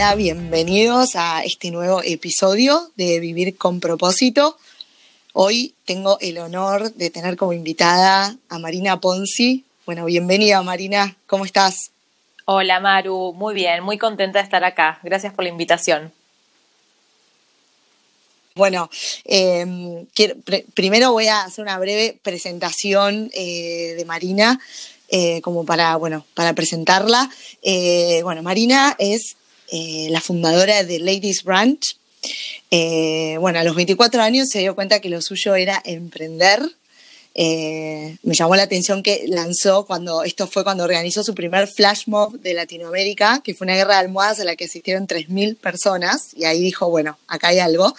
Hola, bienvenidos a este nuevo episodio de Vivir con propósito. Hoy tengo el honor de tener como invitada a Marina Ponzi. Bueno, bienvenida Marina, ¿cómo estás? Hola Maru, muy bien, muy contenta de estar acá. Gracias por la invitación. Bueno, em, primero voy a hacer una breve presentación eh, de Marina, eh, como para, bueno, para presentarla. Eh, bueno, Marina es la fundadora de Ladies Branch. bueno, a los 24 años se dio cuenta que lo suyo era emprender eh, me llamó la atención que lanzó cuando, esto fue cuando organizó su primer flash mob de Latinoamérica, que fue una guerra de almohadas a la que asistieron 3.000 personas, y ahí dijo, bueno, acá hay algo.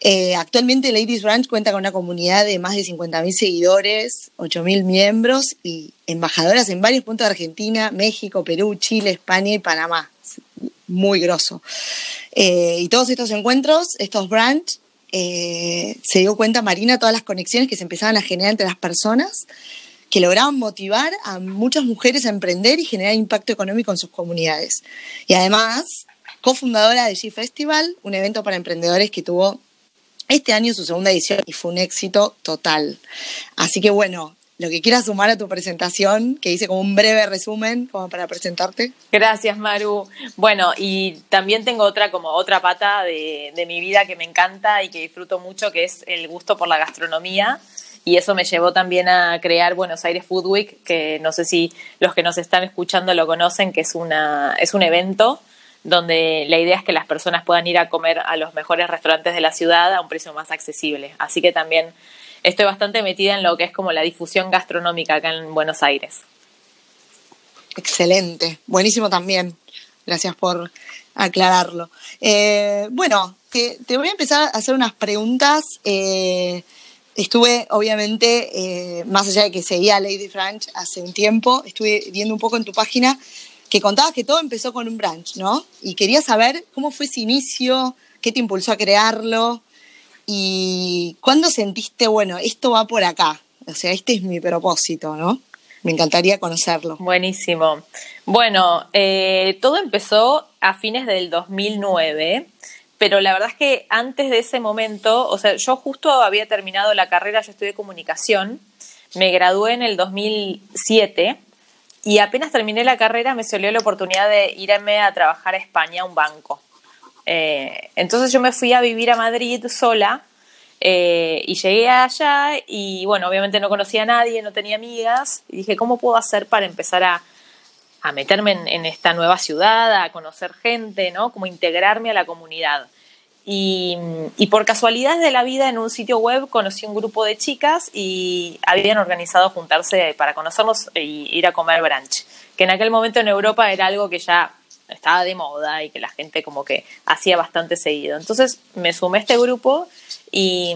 Eh, actualmente Ladies Ranch cuenta con una comunidad de más de 50.000 seguidores, 8.000 miembros y embajadoras en varios puntos de Argentina, México, Perú, Chile, España y Panamá. Muy grosso. Eh, y todos estos encuentros, estos branch, eh, se dio cuenta Marina todas las conexiones que se empezaban a generar entre las personas que lograban motivar a muchas mujeres a emprender y generar impacto económico en sus comunidades. Y además, cofundadora de G Festival, un evento para emprendedores que tuvo este año su segunda edición y fue un éxito total. Así que bueno, lo que quieras sumar a tu presentación, que hice como un breve resumen como para presentarte. Gracias, Maru. Bueno, y también tengo otra como otra pata de, mi vida que me encanta y que disfruto mucho, que es el gusto por la gastronomía. Y eso me llevó también a crear Buenos Aires Food Week, que no sé si los que nos están escuchando lo conocen, que es, una, es un evento donde la idea es que las personas puedan ir a comer a los mejores restaurantes de la ciudad a un precio más accesible. Así que también estoy bastante metida en lo que es como la difusión gastronómica acá en Buenos Aires. Excelente, buenísimo también. Gracias por aclararlo. Eh, bueno, te, voy a empezar a hacer unas preguntas. Eh, estuve, obviamente, eh, más allá de que seguía Lady French hace un tiempo, estuve viendo un poco en tu página que contabas que todo empezó con un branch, ¿no? Y quería saber cómo fue ese inicio, qué te impulsó a crearlo, ¿Y cuándo sentiste, bueno, esto va por acá? O sea, este es mi propósito, ¿no? Me encantaría conocerlo. Buenísimo. Bueno, eh, todo empezó a fines del 2009, pero la verdad es que antes de ese momento, o sea, yo justo había terminado la carrera, yo estudié comunicación, me gradué en el 2007 y apenas terminé la carrera me salió la oportunidad de irme a trabajar a España a un banco. Eh, entonces yo me fui a vivir a Madrid sola eh, y llegué allá y bueno, obviamente no conocía a nadie, no tenía amigas dije, ¿cómo puedo hacer para empezar a, meterme en, esta nueva ciudad, a conocer gente, ¿no? Como integrarme a la comunidad. Y, y, por casualidad de la vida en un sitio web conocí un grupo de chicas y habían organizado juntarse para conocernos e ir a comer brunch, que en aquel momento en Europa era algo que ya estaba de moda y que la gente como que hacía bastante seguido. Entonces me sumé a este grupo y,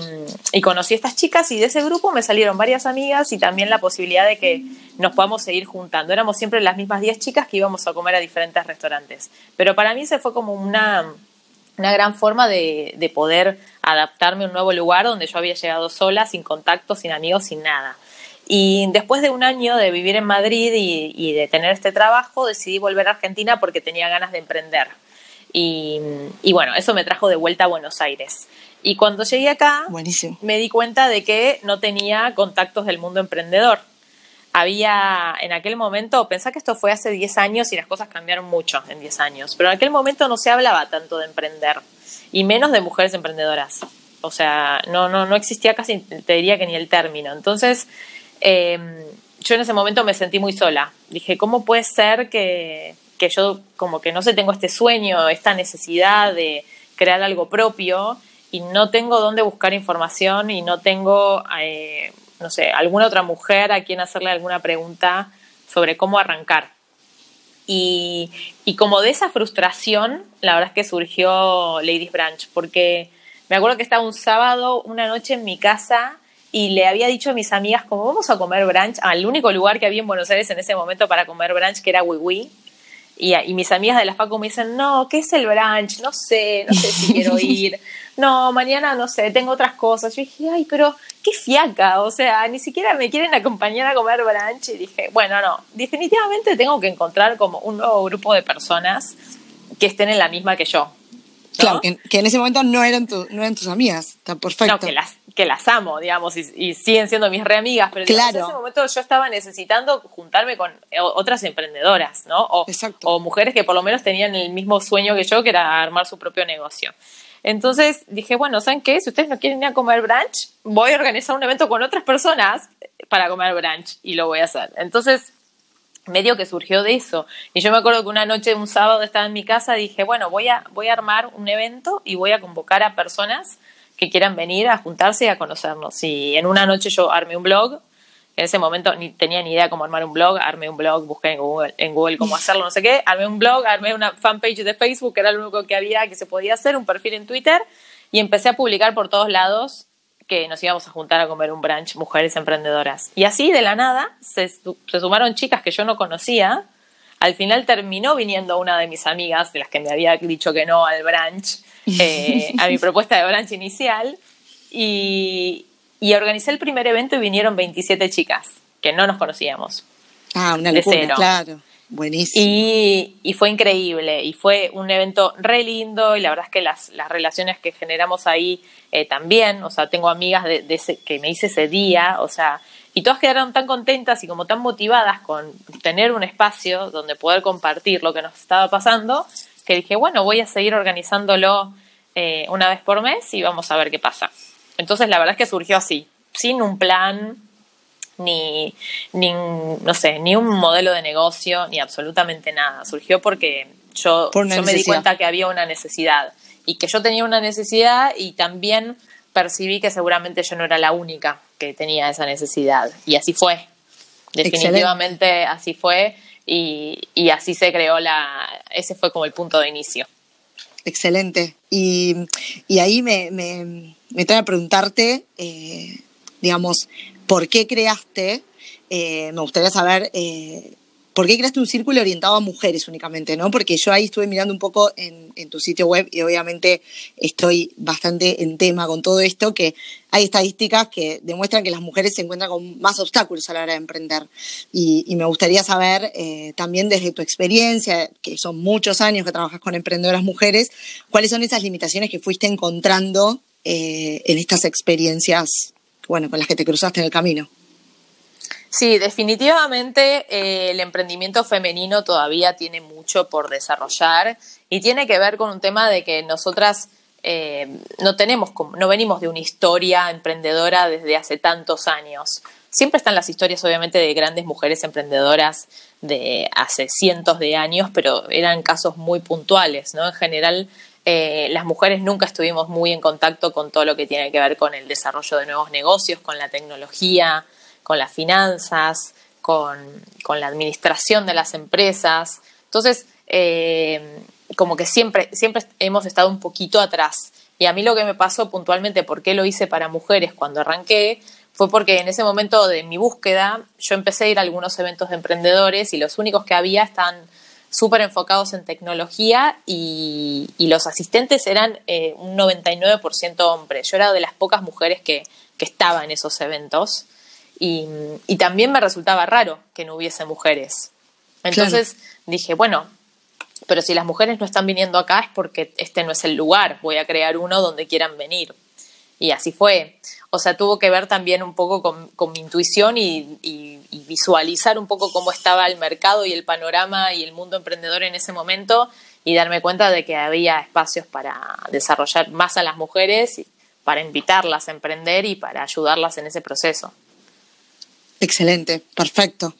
conocí a estas chicas y de ese grupo me salieron varias amigas y también la posibilidad de que nos podamos seguir juntando. Éramos siempre las mismas 10 chicas que íbamos a comer a diferentes restaurantes. Pero para mí se fue como una, una gran forma de, de poder adaptarme a un nuevo lugar donde yo había llegado sola, sin contacto, sin amigos, sin nada. Y después de un año de vivir en Madrid y, de tener este trabajo, decidí volver a Argentina porque tenía ganas de emprender. Y, bueno, eso me trajo de vuelta a Buenos Aires. Y cuando llegué acá, me di cuenta de que no tenía contactos del mundo emprendedor. Había en aquel momento, pensá que esto fue hace 10 años y las cosas cambiaron mucho en 10 años, pero en aquel momento no se hablaba tanto de emprender y menos de mujeres emprendedoras. O sea, no, no, no existía casi, te diría que ni el término. Entonces, Em, yo en ese momento me sentí muy sola. Dije, ¿cómo puede ser que, yo como que no sé, tengo este sueño, esta necesidad de crear algo propio y no tengo dónde buscar información y no tengo, eh, no sé, alguna otra mujer a quien hacerle alguna pregunta sobre cómo arrancar? Y, y como de esa frustración, la verdad es que surgió Ladies Branch, porque me acuerdo que estaba un sábado, una noche en mi casa, y le había dicho a mis amigas como vamos a comer brunch al único lugar que había en Buenos Aires en ese momento para comer brunch que era Wiwi y, y mis amigas de la facu me dicen no qué es el brunch no sé no sé si quiero ir. No mañana no sé tengo otras cosas yo dije ay pero qué fiaca o sea ni siquiera me quieren acompañar a comer brunch y dije bueno no definitivamente tengo que encontrar como un nuevo grupo de personas que estén en la misma que yo. Claro, que, en ese momento no eran, no eran tus amigas, está perfecto. No, que las, que las amo, digamos, y, siguen siendo mis re amigas, pero en ese momento yo estaba necesitando juntarme con eh, otras emprendedoras, ¿no? O, o mujeres que por lo menos tenían el mismo sueño que yo, que era armar su propio negocio. Entonces dije, bueno, ¿saben qué? Si ustedes no quieren ir a comer brunch, voy a organizar un evento con otras personas para comer brunch y lo voy a hacer. Entonces medio que surgió de eso. Y yo me acuerdo que una noche, un sábado, estaba en mi casa, dije, bueno, voy a, voy a armar un evento y voy a convocar a personas que quieran venir a juntarse y a conocernos. Y en una noche yo armé un blog. En ese momento ni tenía ni idea cómo armar un blog, armé un blog, busqué en Google, en Google cómo hacerlo, no sé qué, armé un blog, armé una fanpage de Facebook, que era lo único que había que se podía hacer, un perfil en Twitter, y empecé a publicar por todos lados que nos íbamos a juntar a comer un brunch mujeres emprendedoras. Y así de la nada se, sumaron chicas que yo no conocía. Al final terminó viniendo una de mis amigas, de las que me había dicho que no al brunch, eh, a mi propuesta de brunch inicial. Y, y organicé el primer evento y vinieron 27 chicas que no nos conocíamos. Ah, una locura, claro. Buenísimo. Y, y, fue increíble y fue un evento re lindo y la verdad es que las, las relaciones que generamos ahí eh, también, o sea, tengo amigas de, ese, que me hice ese día, o sea, y todas quedaron tan contentas y como tan motivadas con tener un espacio donde poder compartir lo que nos estaba pasando, que dije, bueno, voy a seguir organizándolo eh, una vez por mes y vamos a ver qué pasa. Entonces la verdad es que surgió así, sin un plan, ni, ni, no sé, ni un modelo de negocio, ni absolutamente nada. Surgió porque yo, yo me di cuenta que había una necesidad y que yo tenía una necesidad y también percibí que seguramente yo no era la única que tenía esa necesidad. Y así fue. Definitivamente así fue y, así se creó la... Ese fue como el punto de inicio. Excelente. Y, y ahí me, me, me, trae a preguntarte, eh, digamos, por qué creaste, eh, me gustaría saber eh, por qué creaste un círculo orientado a mujeres únicamente, ¿no? Porque yo ahí estuve mirando un poco en, tu sitio web y obviamente estoy bastante en tema con todo esto, que hay estadísticas que demuestran que las mujeres se encuentran con más obstáculos a la hora de emprender. Y, me gustaría saber eh, también desde tu experiencia, que son muchos años que trabajas con emprendedoras mujeres, cuáles son esas limitaciones que fuiste encontrando en estas experiencias bueno, con las que te cruzaste en el camino. Sí, definitivamente eh, el emprendimiento femenino todavía tiene mucho por desarrollar y tiene que ver con un tema de que nosotras eh, no tenemos, no venimos de una historia emprendedora desde hace tantos años. Siempre están las historias, obviamente, de grandes mujeres emprendedoras de hace cientos de años, pero eran casos muy puntuales, ¿no? En general, eh, las mujeres nunca estuvimos muy en contacto con todo lo que tiene que ver con el desarrollo de nuevos negocios, con la tecnología, con las finanzas, con, la administración de las empresas. Entonces, eh, como que siempre, siempre hemos estado un poquito atrás. Y a mí lo que me pasó puntualmente, por qué lo hice para mujeres cuando arranqué, fue porque en ese momento de mi búsqueda yo empecé a ir a algunos eventos de emprendedores y los únicos que había están súper enfocados en tecnología y, los asistentes eran eh, un 99% hombres. Yo era de las pocas mujeres que, que estaba en esos eventos y, también me resultaba raro que no hubiese mujeres. Entonces dije, bueno, pero si las mujeres no están viniendo acá es porque este no es el lugar, voy a crear uno donde quieran venir. Y así fue. O sea, tuvo que ver también un poco con, mi intuición y, visualizar un poco cómo estaba el mercado y el panorama y el mundo emprendedor en ese momento y darme cuenta de que había espacios para desarrollar más a las mujeres, para invitarlas a emprender y para ayudarlas en ese proceso. Excelente, perfecto.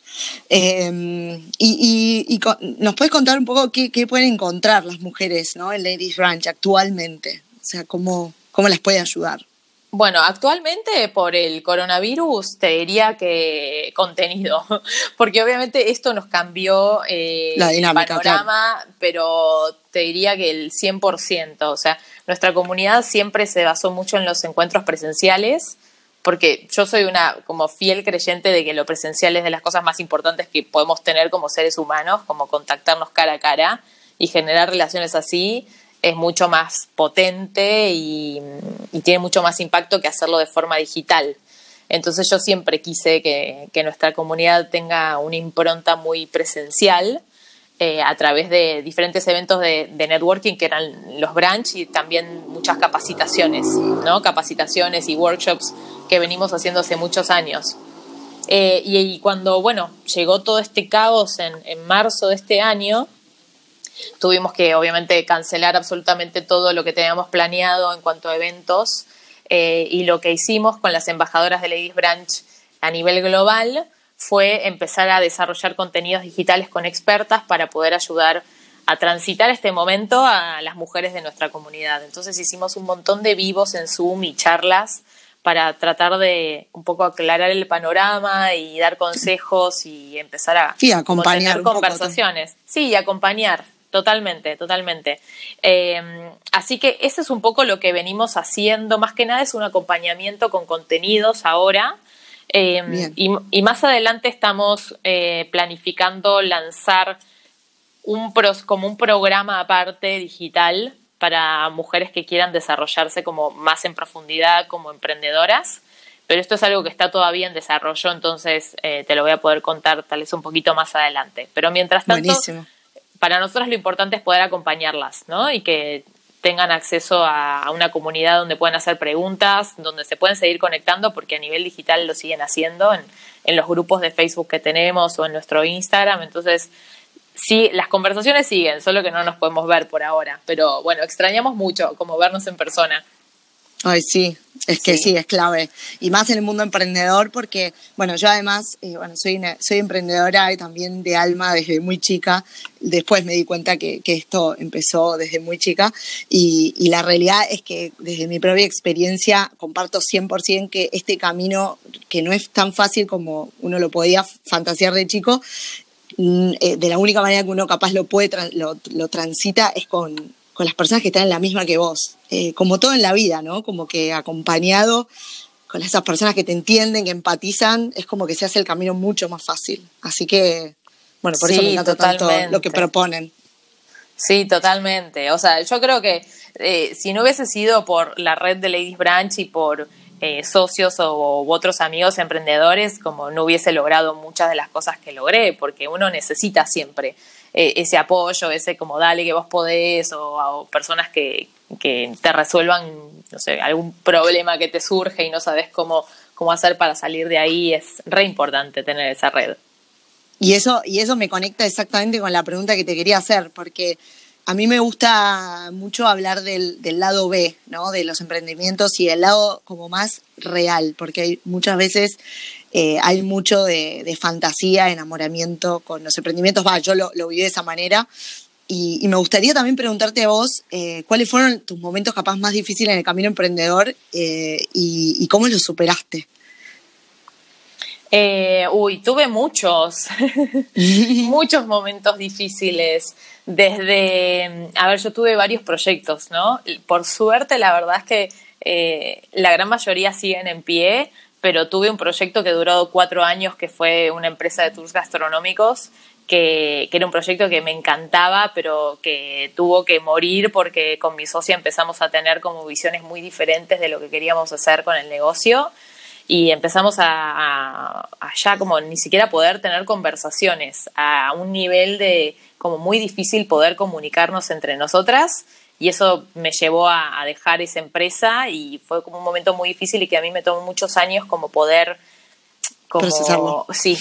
Em, y, nos puedes contar un poco qué, pueden encontrar las mujeres ¿no? en Ladies Ranch actualmente, o sea, cómo, cómo las puede ayudar. Bueno, actualmente por el coronavirus te diría que contenido, porque obviamente esto nos cambió eh, el panorama, pero te diría que el 100%, o sea, nuestra comunidad siempre se basó mucho en los encuentros presenciales, porque yo soy una como fiel creyente de que lo presencial es de las cosas más importantes que podemos tener como seres humanos, como contactarnos cara a cara y generar relaciones así es mucho más potente y, tiene mucho más impacto que hacerlo de forma digital. Entonces yo siempre quise que, nuestra comunidad tenga una impronta muy presencial eh, a través de diferentes eventos de, networking que eran los branch y también muchas capacitaciones, ¿no? Capacitaciones y workshops que venimos haciendo hace muchos años. Eh, y, cuando, bueno, llegó todo este caos en, en marzo de este año, tuvimos que obviamente cancelar absolutamente todo lo que teníamos planeado en cuanto a eventos eh, y lo que hicimos con las embajadoras de Ladies Branch a nivel global fue empezar a desarrollar contenidos digitales con expertas para poder ayudar a transitar este momento a las mujeres de nuestra comunidad. Entonces hicimos un montón de vivos en Zoom y charlas para tratar de un poco aclarar el panorama y dar consejos y empezar a sí, acompañar tener conversaciones. Sí, acompañar, totalmente, totalmente. Eh, así que ese es un poco lo que venimos haciendo, más que nada es un acompañamiento con contenidos ahora. Em, y, más adelante estamos eh, planificando lanzar un como un programa aparte digital para mujeres que quieran desarrollarse como más en profundidad como emprendedoras. Pero esto es algo que está todavía en desarrollo, entonces eh, te lo voy a poder contar tal vez un poquito más adelante. Pero mientras tanto, para nosotros lo importante es poder acompañarlas, ¿no? Y que tengan acceso a, una comunidad donde puedan hacer preguntas, donde se pueden seguir conectando, porque a nivel digital lo siguen haciendo en, en los grupos de Facebook que tenemos o en nuestro Instagram. Entonces, sí, las conversaciones siguen, solo que no nos podemos ver por ahora. Pero bueno, extrañamos mucho como vernos en persona. Ay, sí, es que sí. es clave. Y más en el mundo emprendedor, porque, bueno, yo además, eh, bueno, soy, soy emprendedora y también de alma desde muy chica. Después me di cuenta que, que esto empezó desde muy chica. Y, y, la realidad es que desde mi propia experiencia comparto 100% que este camino, que no es tan fácil como uno lo podía fantasear de chico, de la única manera que uno capaz lo puede, lo, lo transita es con con las personas que están en la misma que vos, eh, como todo en la vida, ¿no? Como que acompañado con esas personas que te entienden, que empatizan, es como que se hace el camino mucho más fácil. Así que, bueno, por eso me encanta tanto lo que proponen. Sí, totalmente. O sea, yo creo que eh, si no hubiese sido por la red de Ladies Branch y por eh, socios o otros amigos emprendedores, como no hubiese logrado muchas de las cosas que logré, porque uno necesita siempre eh, ese apoyo, ese como dale que vos podés, o, personas que, te resuelvan, no sé, algún problema que te surge y no sabes cómo, cómo hacer para salir de ahí, es re importante tener esa red. Y eso, y eso me conecta exactamente con la pregunta que te quería hacer, porque a mí me gusta mucho hablar del, del, lado B, ¿no? De los emprendimientos y el lado como más real, porque hay muchas veces eh, hay mucho de, fantasía, enamoramiento con los emprendimientos. Va, yo lo, viví de esa manera. Y, me gustaría también preguntarte a vos eh, cuáles fueron tus momentos capaz más difíciles en el camino emprendedor eh, y, cómo los superaste. uy, tuve muchos, muchos momentos difíciles. Desde, a ver, yo tuve varios proyectos, ¿no? Por suerte, la verdad es que la gran mayoría siguen en pie pero tuve un proyecto que duró cuatro años, que fue una empresa de tours gastronómicos, que, era un proyecto que me encantaba, pero que tuvo que morir porque con mi socia empezamos a tener como visiones muy diferentes de lo que queríamos hacer con el negocio y empezamos a, a, ya como ni siquiera poder tener conversaciones a un nivel de como muy difícil poder comunicarnos entre nosotras y eso me llevó a, dejar esa empresa y fue como un momento muy difícil y que a mí me tomó muchos años como poder como sí.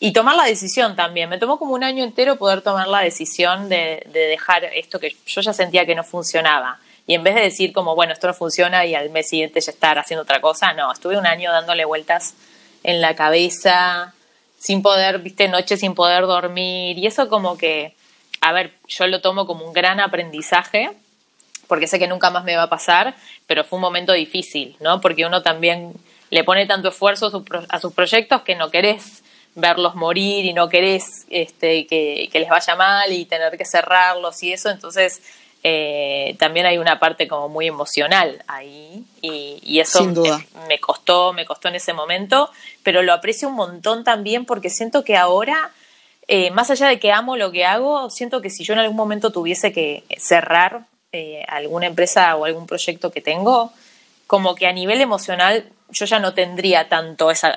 Y tomar la decisión también. Me tomó como un año entero poder tomar la decisión de, dejar esto que yo ya sentía que no funcionaba y en vez de decir como bueno esto no funciona y al mes siguiente ya estar haciendo otra cosa no estuve un año dándole vueltas en la cabeza sin poder viste noche sin poder dormir y eso como que a ver yo lo tomo como un gran aprendizaje porque sé que nunca más me va a pasar, pero fue un momento difícil, ¿no? Porque uno también le pone tanto esfuerzo a, sus proyectos que no querés verlos morir y no querés este, que, les vaya mal y tener que cerrarlos y eso, entonces eh, también hay una parte como muy emocional ahí y, eso Me, costó, me costó en ese momento, pero lo aprecio un montón también porque siento que ahora, eh, más allá de que amo lo que hago, siento que si yo en algún momento tuviese que cerrar eh, alguna empresa o algún proyecto que tengo, como que a nivel emocional yo ya no tendría tanto esa,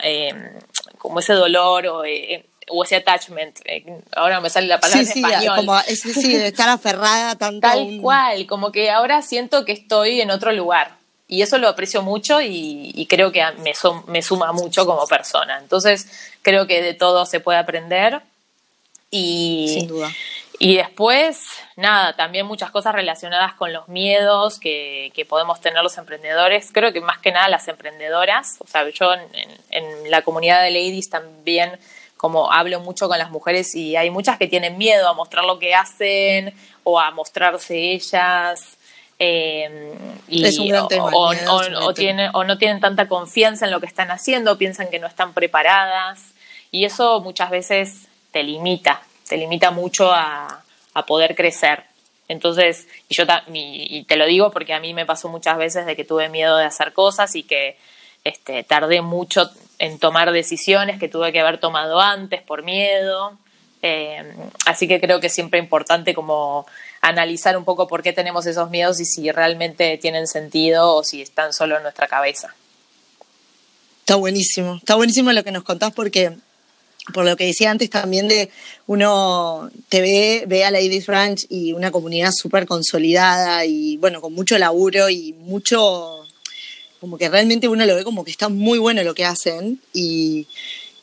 como ese dolor o eh, o ese attachment, eh, ahora me sale la palabra sí, en sí, español. Como, es, sí, de estar aferrada tanto. Tal cual, como que ahora siento que estoy en otro lugar. Y eso lo aprecio mucho y, creo que me, me suma mucho como persona. Entonces, creo que de todo se puede aprender. Y, Sin duda. Y después, nada, también muchas cosas relacionadas con los miedos que, que, podemos tener los emprendedores. Creo que más que nada las emprendedoras. O sea, yo en, en la comunidad de ladies también como hablo mucho con las mujeres y hay muchas que tienen miedo a mostrar lo que hacen o a mostrarse ellas. Eh, y, es un gran tema, o, o, o, o, no tienen tanta confianza en lo que están haciendo, piensan que no están preparadas y eso muchas veces te limita, te limita mucho a, a poder crecer. Entonces, y yo y te lo digo porque a mí me pasó muchas veces de que tuve miedo de hacer cosas y que este, tardé mucho en tomar decisiones que tuve que haber tomado antes por miedo. Eh, así que creo que es siempre importante como analizar un poco por qué tenemos esos miedos y si realmente tienen sentido o si están solo en nuestra cabeza. Está buenísimo, está buenísimo lo que nos contás porque por lo que decía antes también de uno te ve, ve a Ladies Ranch y una comunidad súper consolidada y bueno, con mucho laburo y mucho, como que realmente uno lo ve como que está muy bueno lo que hacen y,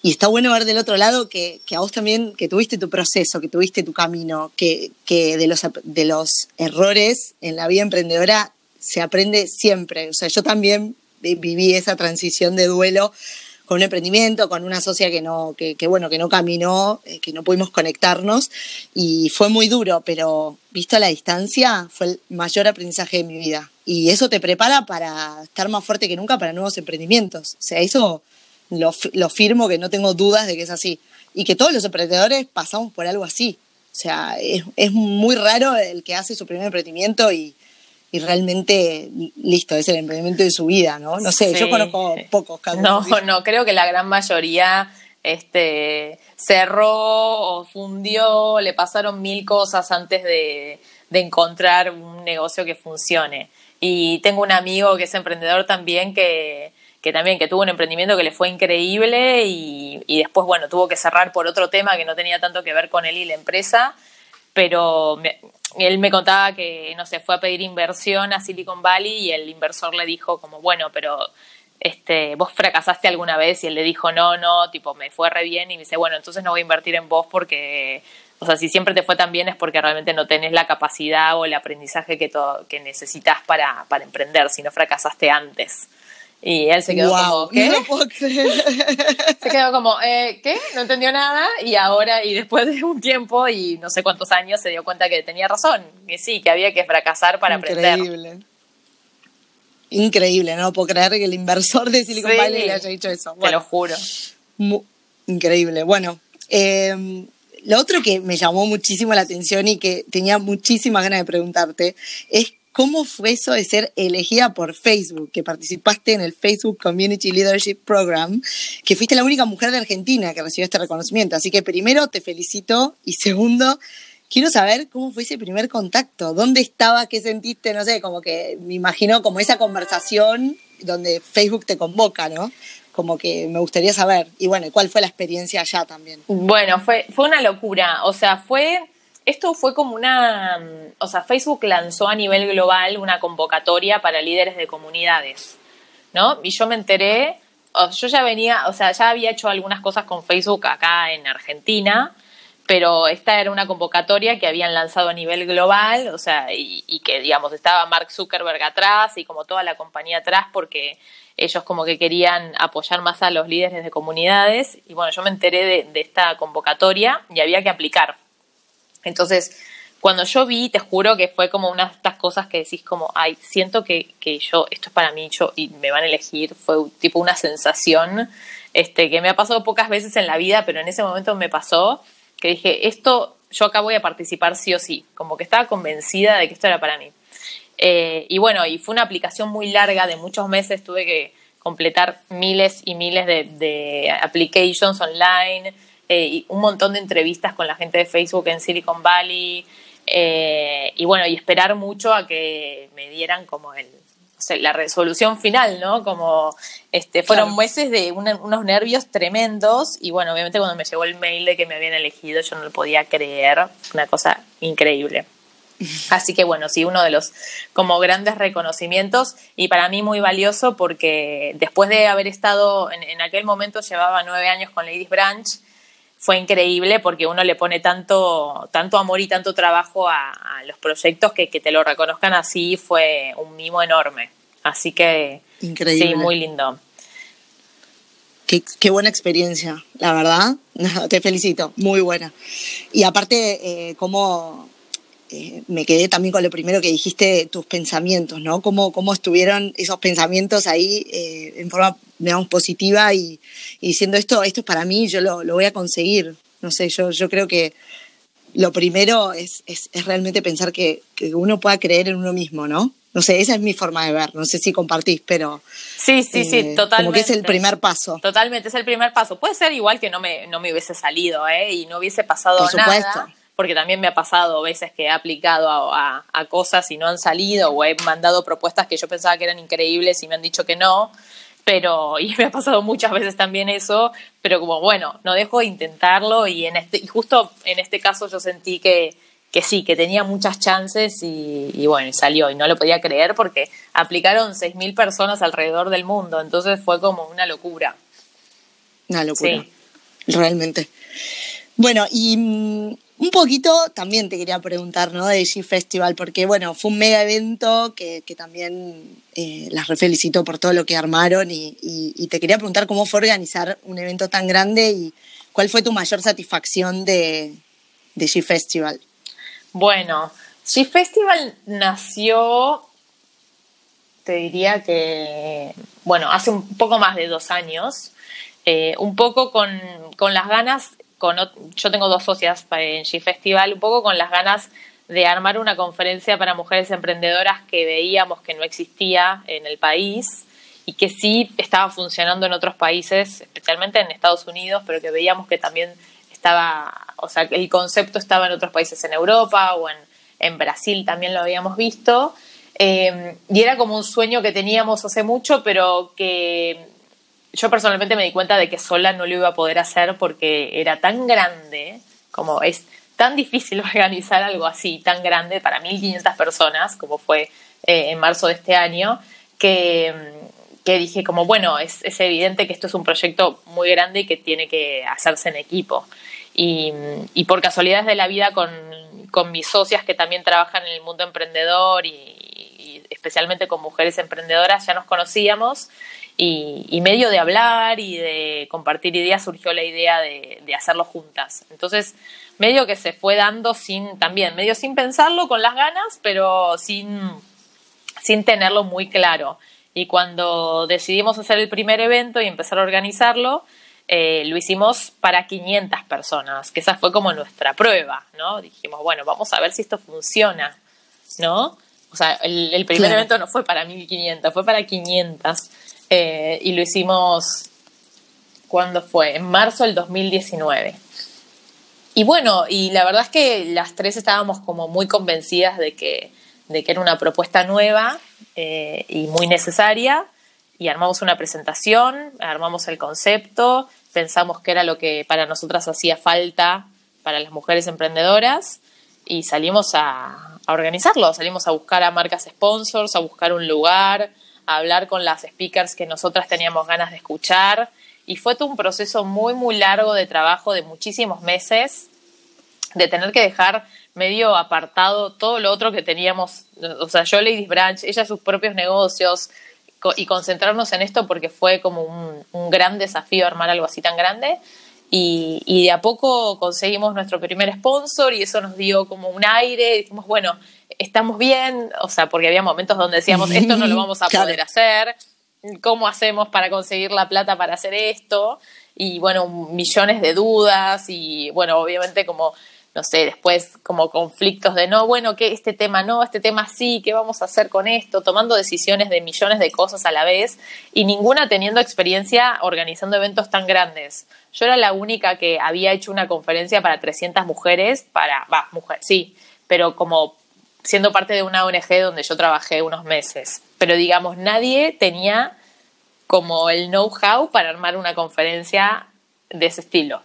y está bueno ver del otro lado que, que, a vos también, que tuviste tu proceso, que tuviste tu camino, que, que de, los, de los errores en la vida emprendedora se aprende siempre. O sea, yo también viví esa transición de duelo con un emprendimiento, con una socia que no, que, que bueno, que no caminó, eh, que no pudimos conectarnos y fue muy duro, pero visto la distancia fue el mayor aprendizaje de mi vida. Y eso te prepara para estar más fuerte que nunca para nuevos emprendimientos. O sea, eso lo, lo firmo que no tengo dudas de que es así. Y que todos los emprendedores pasamos por algo así. O sea, es, es muy raro el que hace su primer emprendimiento y, y realmente listo, es el emprendimiento de su vida, ¿no? No sé, Sí. yo conozco pocos casos. No, no, creo que la gran mayoría este, cerró o fundió, le pasaron mil cosas antes de, de encontrar un negocio que funcione. Y tengo un amigo que es emprendedor también que, que también que tuvo un emprendimiento que le fue increíble y, y después, bueno, tuvo que cerrar por otro tema que no tenía tanto que ver con él y la empresa, pero me- él me contaba que, no sé, fue a pedir inversión a Silicon Valley y el inversor le dijo como, bueno, pero este, vos fracasaste alguna vez y él le dijo, no, no, tipo, me fue re bien y me dice, bueno, entonces no voy a invertir en vos porque, o sea, si siempre te fue tan bien es porque realmente no tenés la capacidad o el aprendizaje que, que necesitas para, para emprender, si no fracasaste antes. Y él se quedó Guau, como, ¿qué? No puedo creer. Se quedó como, eh, ¿qué? No entendió nada y ahora, y después de un tiempo y no sé cuántos años, se dio cuenta que tenía razón, que sí, que había que fracasar para aprender. Increíble. Increíble, no puedo creer que el inversor de Silicon Sí, Valley le haya dicho eso. Te lo juro. increíble. Bueno, eh, lo otro que me llamó muchísimo la atención y que tenía muchísimas ganas de preguntarte es cómo fue eso de ser elegida por Facebook, que participaste en el Facebook Community Leadership Program, que fuiste la única mujer de Argentina que recibió este reconocimiento. Así que primero te felicito y segundo, quiero saber cómo fue ese primer contacto, dónde estabas, qué sentiste, no sé, como que me imagino como esa conversación donde Facebook te convoca, ¿no? Como que me gustaría saber. Y bueno, ¿cuál fue la experiencia allá también? Bueno, fue, fue una locura. O sea, fue. Esto fue como una. mm, O sea, Facebook lanzó a nivel global una convocatoria para líderes de comunidades. ¿No? Y yo me enteré. Yo ya venía. O sea, ya había hecho algunas cosas con Facebook acá en Argentina. Pero esta era una convocatoria que habían lanzado a nivel global, o sea, y, y que, digamos, estaba Mark Zuckerberg atrás y como toda la compañía atrás, porque ellos como que querían apoyar más a los líderes de comunidades. Y bueno, yo me enteré de esta convocatoria y había que aplicar. Entonces, cuando yo vi, te juro que fue como una de estas cosas que decís como, ay, siento que, que yo, esto es para mí, yo, y me van a elegir, fue tipo una sensación este, que me ha pasado pocas veces en la vida, pero en ese momento me pasó, que dije, esto, yo acá voy a participar sí o sí, como que estaba convencida de que esto era para mí. Eh, y bueno, y fue una aplicación muy larga de muchos meses, tuve que completar miles y miles de, de applications online, eh, y un montón de entrevistas con la gente de Facebook en Silicon Valley, eh, y bueno, y esperar mucho a que me dieran como el, la resolución final, ¿no? Como este, fueron meses de unos nervios tremendos y bueno, obviamente cuando me llegó el mail de que me habían elegido yo no lo podía creer, una cosa increíble. Así que bueno, sí, uno de los como grandes reconocimientos y para mí muy valioso porque después de haber estado, en, aquel momento llevaba nueve años con Ladies Branch, fue increíble porque uno le pone tanto, tanto amor y tanto trabajo a, los proyectos que, que, te lo reconozcan así fue un mimo enorme. Así que increíble. sí, muy lindo. Qué, buena experiencia, la verdad. Te felicito, muy buena. Y aparte, eh, cómo eh, me quedé también con lo primero que dijiste, tus pensamientos, ¿no? Cómo, cómo estuvieron esos pensamientos ahí eh, en forma, digamos, positiva y, diciendo esto, esto es para mí, yo lo, voy a conseguir. No sé, yo, yo creo que lo primero es, es, realmente pensar que, que, uno pueda creer en uno mismo, ¿no? No sé, esa es mi forma de ver, no sé si compartís, pero... Sí, sí, sí, totalmente. Como que es el primer paso. Totalmente, es el primer paso. Puede ser igual que no me, no me hubiese salido, ¿eh? Y no hubiese pasado Por supuesto porque también me ha pasado veces que he aplicado a, cosas y no han salido, o he mandado propuestas que yo pensaba que eran increíbles y me han dicho que no, pero, y me ha pasado muchas veces también eso, pero como bueno, no dejo de intentarlo y, en este, y justo en este caso yo sentí que, que sí, que tenía muchas chances y, y bueno, y salió y no lo podía creer porque aplicaron 6.000 personas alrededor del mundo, entonces fue como una locura. Una locura. Sí. Realmente. Bueno, y un poquito también te quería preguntar, ¿no? De G Festival, porque bueno, fue un mega evento que, también eh, las felicito por todo lo que armaron y, te quería preguntar cómo fue organizar un evento tan grande y cuál fue tu mayor satisfacción de, de G Festival. Bueno, G Festival nació, te diría que, bueno, hace un poco más de dos años, eh, un poco con, con las ganas yo tengo dos socias en G Festival, un poco con las ganas de armar una conferencia para mujeres emprendedoras que veíamos que no existía en el país y que sí estaba funcionando en otros países, especialmente en Estados Unidos, pero que veíamos que también estaba, o sea, el concepto estaba en otros países en Europa o en, en Brasil también lo habíamos visto. Eh, y era como un sueño que teníamos hace mucho, pero que yo personalmente me di cuenta de que sola no lo iba a poder hacer porque era tan grande, como es tan difícil organizar algo así, tan grande para 1.500 personas, como fue eh, en marzo de este año, que, que dije como, bueno, es, es, evidente que esto es un proyecto muy grande y que tiene que hacerse en equipo. Y, y por casualidades de la vida con, con, mis socias que también trabajan en el mundo emprendedor y especialmente con mujeres emprendedoras, ya nos conocíamos y, medio de hablar y de compartir ideas surgió la idea de, hacerlo juntas. Entonces, medio que se fue dando sin, también, medio sin pensarlo, con las ganas, pero sin, sin tenerlo muy claro. Y cuando decidimos hacer el primer evento y empezar a organizarlo, eh, lo hicimos para 500 personas, que esa fue como nuestra prueba, ¿no? Dijimos, bueno, vamos a ver si esto funciona, ¿no? O sea, el, primer evento no fue para 1500, fue para 500. Eh, y lo hicimos, ¿cuándo fue? En marzo del 2019. Y bueno, y la verdad es que las tres estábamos como muy convencidas de que, de que era una propuesta nueva eh, y muy necesaria. Y armamos una presentación, armamos el concepto, pensamos que era lo que para nosotras hacía falta para las mujeres emprendedoras y salimos a, a organizarlo, salimos a buscar a marcas sponsors, a buscar un lugar, hablar con las speakers que nosotras teníamos ganas de escuchar. Y fue todo un proceso muy, muy largo de trabajo de muchísimos meses, de tener que dejar medio apartado todo lo otro que teníamos, o sea, yo Ladies Branch, ella sus propios negocios, y concentrarnos en esto porque fue como un, un gran desafío armar algo así tan grande. Y, y, de a poco conseguimos nuestro primer sponsor y eso nos dio como un aire. Y dijimos, bueno, estamos bien, o sea, porque había momentos donde decíamos, esto no lo vamos a poder hacer, ¿cómo hacemos para conseguir la plata para hacer esto? Y bueno, millones de dudas y bueno, obviamente como, no sé, después como conflictos de no, bueno, que este tema no, este tema sí, ¿qué vamos a hacer con esto? Tomando decisiones de millones de cosas a la vez y ninguna teniendo experiencia organizando eventos tan grandes. Yo era la única que había hecho una conferencia para 300 mujeres, para, va, mujeres, sí, pero como siendo parte de una ONG donde yo trabajé unos meses. pero digamos, nadie tenía como el know-how para armar una conferencia de ese estilo.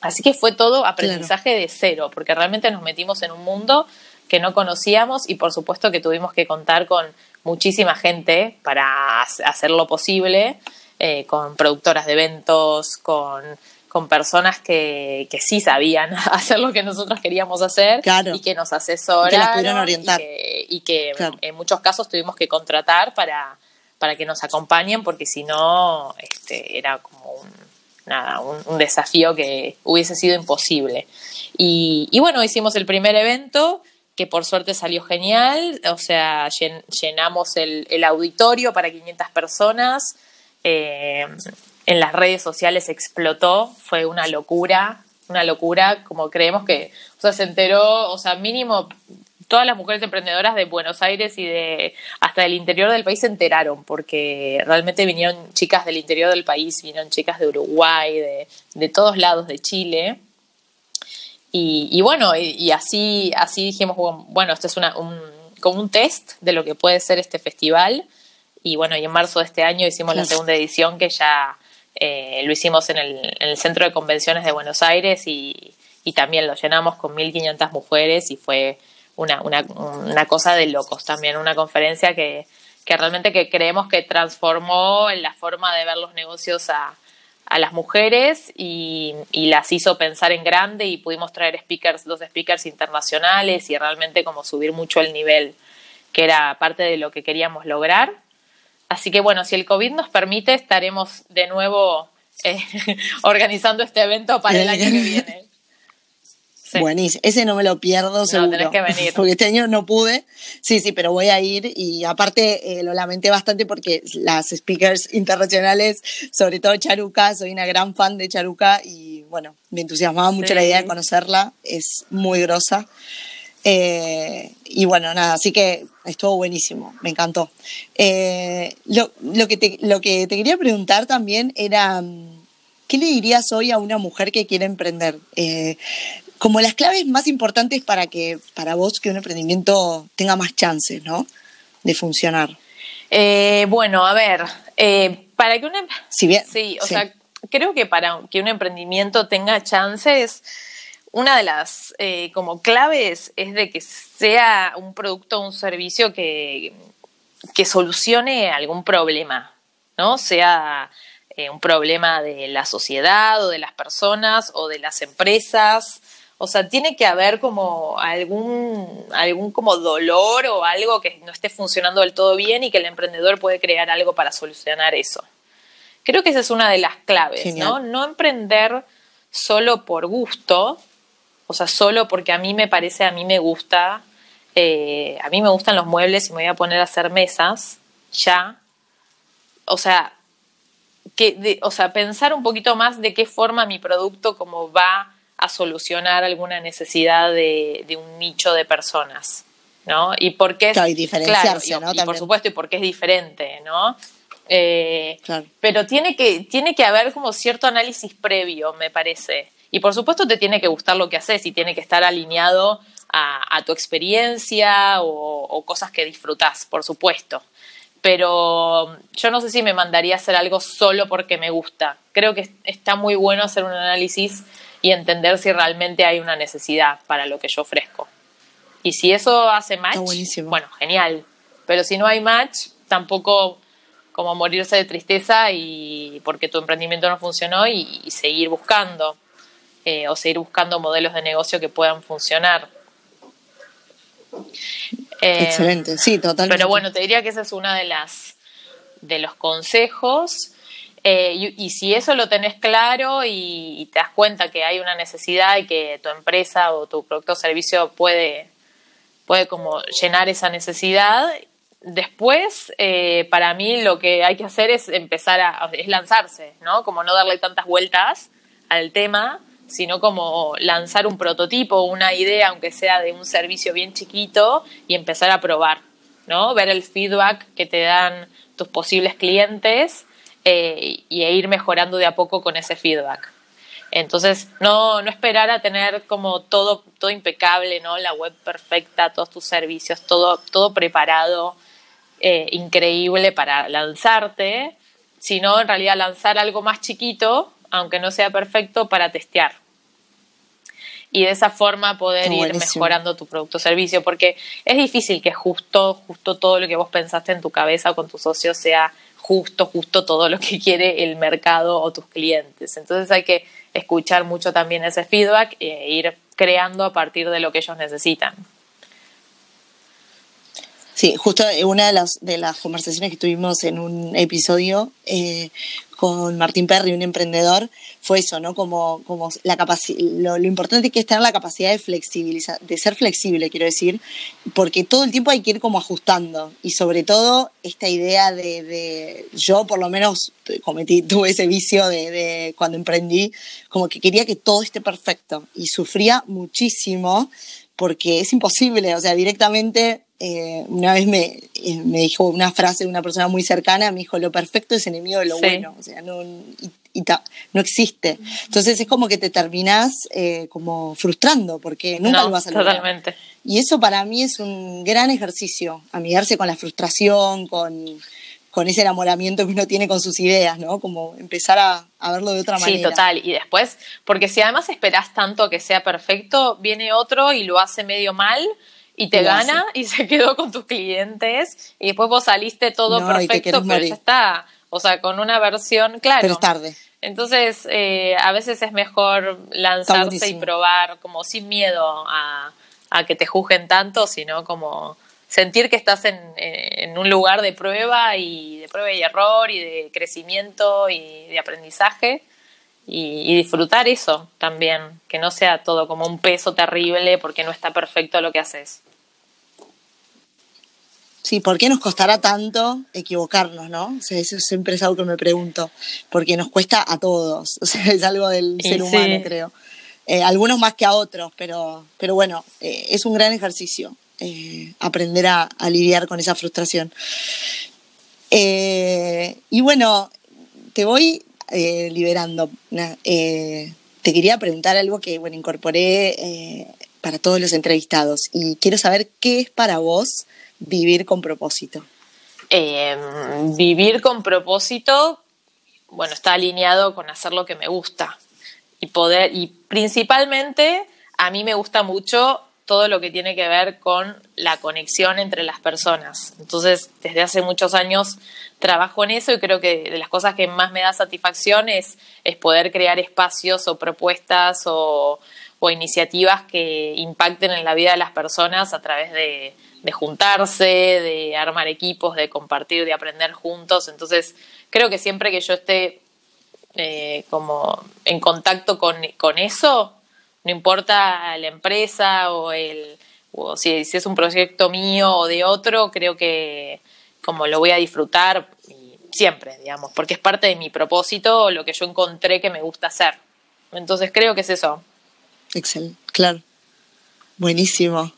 Así que fue todo aprendizaje de cero, porque realmente nos metimos en un mundo que no conocíamos y por supuesto que tuvimos que contar con muchísima gente para hacerlo posible, eh, con productoras de eventos, con, con personas que, que, sí sabían hacer lo que nosotros queríamos hacer y que nos asesoraron orientar. y que, en muchos casos tuvimos que contratar para, para que nos acompañen porque si no este, era como un, nada, un, desafío que hubiese sido imposible. Y, y bueno, hicimos el primer evento que por suerte salió genial, o sea, llenamos el, el auditorio para 500 personas, eh, en las redes sociales explotó, fue una locura, una locura, como creemos que, o sea, se enteró, o sea, mínimo todas las mujeres emprendedoras de Buenos Aires y de hasta del interior del país se enteraron, porque realmente vinieron chicas del interior del país, vinieron chicas de Uruguay, de, de todos lados de Chile, y, bueno, y, así, así dijimos, bueno, esto es una, un, como un test de lo que puede ser este festival. Y bueno, y en marzo de este año hicimos la segunda edición que ya eh, lo hicimos en el, en el, Centro de Convenciones de Buenos Aires y, y también lo llenamos con 1.500 mujeres y fue una, una, una, cosa de locos también, una conferencia que, que realmente que creemos que transformó en la forma de ver los negocios a, a las mujeres y, las hizo pensar en grande y pudimos traer speakers, dos speakers internacionales y realmente como subir mucho el nivel, que era parte de lo que queríamos lograr. Así que bueno, si el COVID nos permite, estaremos de nuevo eh, organizando este evento para el año que viene. Buenísimo. Ese no me lo pierdo, seguro. tenés que venir. Porque este año no pude. Sí, sí, pero voy a ir. Y aparte eh, lo lamenté bastante porque las speakers internacionales, sobre todo Charuca, soy una gran fan de Charuca y bueno, me entusiasmaba mucho la idea de conocerla. Es muy grosa. Eh, y bueno, nada, así que estuvo buenísimo, me encantó. Eh, lo, lo, que te, lo que te quería preguntar también era, ¿qué le dirías hoy a una mujer que quiere emprender? como las claves más importantes para que para vos que un emprendimiento tenga más chances, ¿no? De funcionar. Eh, bueno, a ver, eh, para que un si bien, sí, o sea, creo que para que un emprendimiento tenga chances, una de las eh, como claves es de que sea un producto o un servicio que, que solucione algún problema, ¿no? Sea un problema de la sociedad o de las personas o de las empresas o sea, tiene que haber como algún, algún como dolor o algo que no esté funcionando del todo bien y que el emprendedor puede crear algo para solucionar eso. Creo que esa es una de las claves, ¿no? No emprender solo por gusto, o sea, solo porque a mí me parece, a mí me gusta, eh, a mí me gustan los muebles y me voy a poner a hacer mesas, ya. O sea, que o sea, pensar un poquito más de qué forma mi producto como va a solucionar alguna necesidad de, un nicho de personas, ¿no? Y por qué claro, y diferenciarse, ¿no? Y, por supuesto, y porque es diferente, ¿no? Eh, pero tiene que, tiene que haber como cierto análisis previo, me parece. Y por supuesto te tiene que gustar lo que haces y tiene que estar alineado a, tu experiencia o, o, cosas que disfrutas, por supuesto. Pero yo no sé si me mandaría a hacer algo solo porque me gusta. Creo que está muy bueno hacer un análisis y entender si realmente hay una necesidad para lo que yo ofrezco. Y si eso hace match, bueno, genial. Pero si no hay match, tampoco como morirse de tristeza y porque tu emprendimiento no funcionó y, seguir buscando eh, o seguir buscando modelos de negocio que puedan funcionar. Eh, Excelente, sí, totalmente. Pero bueno, te diría que esa es una de las de los consejos. Eh, y, si eso lo tenés claro y, te das cuenta que hay una necesidad y que tu empresa o tu producto o servicio puede, puede como llenar esa necesidad, después eh, para mí lo que hay que hacer es empezar a es lanzarse, ¿no? Como no darle tantas vueltas al tema, sino como lanzar un prototipo, una idea, aunque sea de un servicio bien chiquito, y empezar a probar, ¿no? Ver el feedback que te dan tus posibles clientes eh, y e ir mejorando de a poco con ese feedback. Entonces, no, no esperar a tener como todo, todo impecable, ¿no? La web perfecta, todos tus servicios, todo, todo preparado. eh, increíble para lanzarte, sino en realidad lanzar algo más chiquito, aunque no sea perfecto, para testear. Y de esa forma poder ir mejorando tu producto o servicio, porque es difícil que justo, justo todo lo que vos pensaste en tu cabeza o con tu socio sea justo, justo todo lo que quiere el mercado o tus clientes. Entonces hay que escuchar mucho también ese feedback e ir creando a partir de lo que ellos necesitan. Sí, justo una de las, de las conversaciones que tuvimos en un episodio eh, con Martín Perry, un emprendedor, fue eso, ¿no? Como, como la lo, lo, importante que es tener la capacidad de flexibilizar, de ser flexible, quiero decir, porque todo el tiempo hay que ir como ajustando. Y sobre todo esta idea de, de yo por lo menos cometí, tuve ese vicio de, de cuando emprendí, como que quería que todo esté perfecto. Y sufría muchísimo porque es imposible, o sea, directamente eh, una vez me, eh, me, dijo una frase de una persona muy cercana, me dijo, lo perfecto es enemigo de lo bueno, o sea, no, no existe. Entonces es como que te terminás eh, como frustrando, porque nunca lo vas a lograr. Totalmente. Y eso para mí es un gran ejercicio, amigarse con la frustración, con, con ese enamoramiento que uno tiene con sus ideas, ¿no? Como empezar a, a verlo de otra manera. Sí, total. Y después, porque si además esperás tanto que sea perfecto, viene otro y lo hace medio mal y te gana y se quedó con tus clientes y después vos saliste todo perfecto, pero ya está. O sea, con una versión, claro. Pero es tarde. Entonces, eh, a veces es mejor lanzarse y probar como sin miedo a, que te juzguen tanto, sino como sentir que estás en, en, un lugar de prueba y de prueba y error y de crecimiento y de aprendizaje y, disfrutar eso también, que no sea todo como un peso terrible porque no está perfecto lo que haces. Sí, ¿por qué nos costará tanto equivocarnos, no? O sea, eso siempre es algo que me pregunto, porque nos cuesta a todos, o sea, es algo del ser humano, creo. Eh, algunos más que a otros, pero, pero bueno, eh, es un gran ejercicio eh, aprender a, a, lidiar con esa frustración. y bueno, te voy eh, liberando. Eh, te quería preguntar algo que, bueno, incorporé eh, para todos los entrevistados y quiero saber qué es para vos vivir con propósito. Em, vivir con propósito, bueno, está alineado con hacer lo que me gusta y poder, y principalmente a mí me gusta mucho todo lo que tiene que ver con la conexión entre las personas. Entonces, desde hace muchos años trabajo en eso y creo que de las cosas que más me da satisfacción es, es poder crear espacios o propuestas o, iniciativas que impacten en la vida de las personas a través de, juntarse, de armar equipos, de compartir, de aprender juntos. Entonces, creo que siempre que yo esté eh, como en contacto con, con, eso, no importa la empresa o el o si, si es un proyecto mío o de otro, creo que como lo voy a disfrutar siempre, digamos, porque es parte de mi propósito, lo que yo encontré que me gusta hacer. Entonces creo que es eso. Excelente, claro. Buenísimo.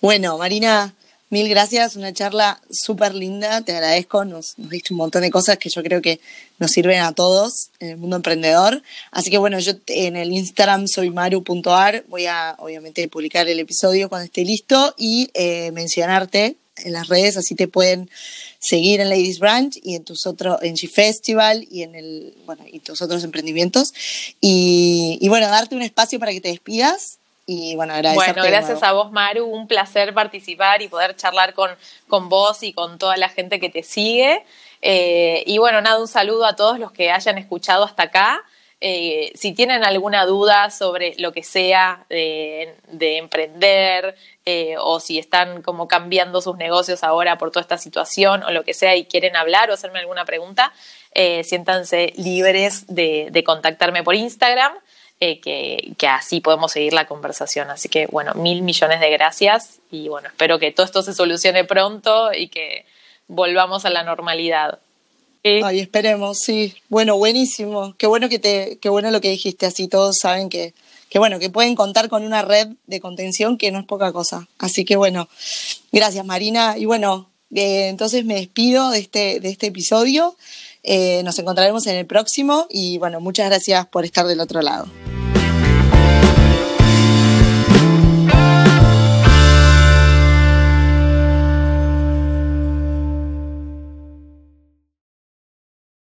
Bueno, Marina, mil gracias, una charla súper linda, te agradezco, nos, nos diste un montón de cosas que yo creo que nos sirven a todos en el mundo emprendedor. Así que bueno, yo en el Instagram soy maru.ar, voy a obviamente publicar el episodio cuando esté listo y eh, mencionarte en las redes, así te pueden seguir en Ladies Branch y en tus otros, en G Festival y en el, bueno, y tus otros emprendimientos. Y, y bueno, darte un espacio para que te despidas y bueno, Bueno, gracias a vos, Maru. Un placer participar y poder charlar con, con vos y con toda la gente que te sigue. Eh, y bueno, nada, un saludo a todos los que hayan escuchado hasta acá. Eh, si tienen alguna duda sobre lo que sea de, emprender eh, o si están como cambiando sus negocios ahora por toda esta situación o lo que sea y quieren hablar o hacerme alguna pregunta, siéntanse libres de, contactarme por Instagram. Que, que, así podemos seguir la conversación. Así que, bueno, mil millones de gracias y bueno, espero que todo esto se solucione pronto y que volvamos a la normalidad. Ay, esperemos, sí. Bueno, buenísimo. Qué bueno que te, qué bueno lo que dijiste, así todos saben que, que bueno, que pueden contar con una red de contención que no es poca cosa. Así que bueno, gracias Marina. Y bueno, eh, entonces me despido de este, de este episodio. Eh, nos encontraremos en el próximo y bueno, muchas gracias por estar del otro lado.